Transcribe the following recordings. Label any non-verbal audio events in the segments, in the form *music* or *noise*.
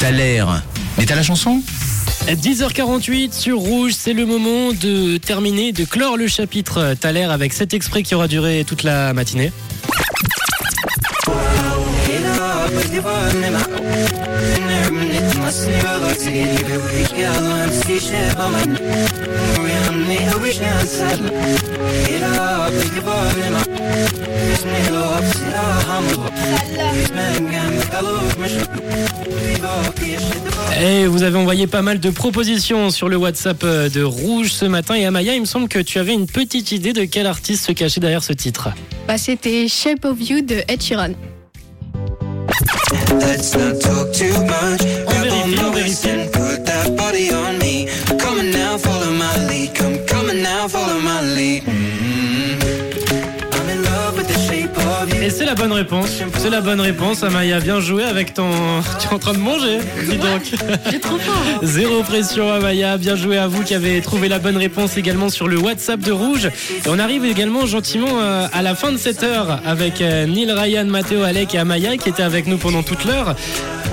T'as l'air. Mais t'as la chanson 10h48 sur Rouge, c'est le moment de terminer, de clore le chapitre Thaler avec cet exprès qui aura duré toute la matinée. Et vous avez envoyé pas mal de propositions sur le WhatsApp euh, de Rouge ce matin. Et Amaya, il me semble que tu avais une petite idée de quel artiste se cachait derrière ce titre. Bah, c'était Shape of You de Ed Sheeran. Let's not talk too much. On vérifie, on vérifie. Put that body on me. Come on now, follow my lead. Come, come on now, follow my lead. Et c'est la bonne réponse. C'est la bonne réponse, Amaya. Bien joué avec ton. *laughs* Tu es en train de manger Dis donc. J'ai trop faim. *laughs* Zéro pression, Amaya. Bien joué à vous qui avez trouvé la bonne réponse également sur le WhatsApp de Rouge. Et on arrive également gentiment euh, à la fin de cette heure avec euh, Neil, Ryan, Mathéo, Alec et Amaya qui étaient avec nous pendant toute l'heure.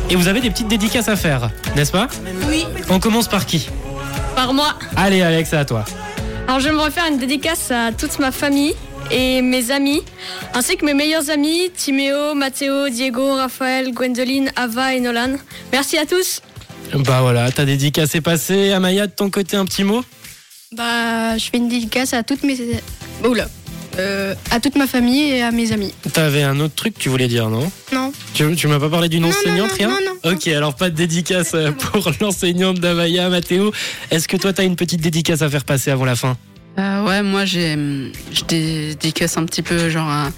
Et vous avez des petites dédicaces à faire, n'est-ce pas? Oui, On commence par qui? Par moi. Allez, Alex, c'est à toi. Alors j'aimerais faire une dédicace à toute ma famille et mes amis, ainsi que mes meilleurs amis, Timéo, Mathéo, Diego, Raphaël, Gwendoline, Ava et Nolan. Merci à tous. Bah voilà, ta dédicace est passée. Amaya, de ton côté, un petit mot? Bah, je fais une dédicace à toutes mes... Oula. Euh, à toute ma famille et à mes amis. T'avais un autre truc que tu voulais dire, non? Non. Tu, tu m'as pas parlé d'une non, enseignante, non, rien? non, non. Ok, alors pas de dédicace euh, pour *laughs* l'enseignante d'Amaya, Mathéo. Est-ce que toi, t'as une petite dédicace à faire passer avant la fin? Euh, ouais, moi j'ai, je dédicace un petit peu genre à-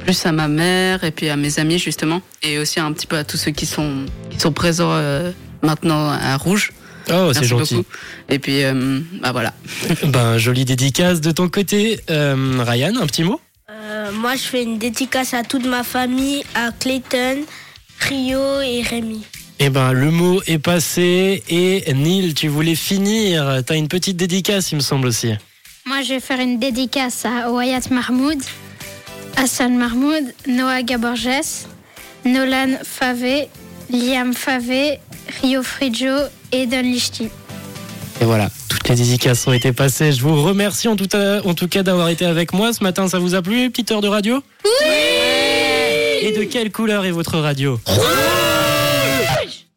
plus à ma mère et puis à mes amis justement et aussi un petit peu à tous ceux qui sont qui sont présents euh, maintenant à Rouge. Oh, c'est gentil. beaucoup. Et puis euh, bah voilà. *laughs* Ben, jolie dédicace de ton côté. Euh, Ryan, un petit mot? Euh, moi, je fais une dédicace à toute ma famille, à Clayton, Rio et Rémi. Eh ben, le mot est passé. Et Neil, tu voulais finir. T'as une petite dédicace, il me semble aussi. Moi, je vais faire une dédicace à Wyatt Mahmoud, Hassan Mahmoud, Noah Gaborges, Nolan Favé, Liam Favé, Rio Frijo et Don Lichty. Et voilà, toutes les dédicaces ont été passées. Je vous remercie en tout, en tout cas d'avoir été avec moi ce matin. Ça vous a plu, petite heure de radio? Oui Et de quelle couleur est votre radio?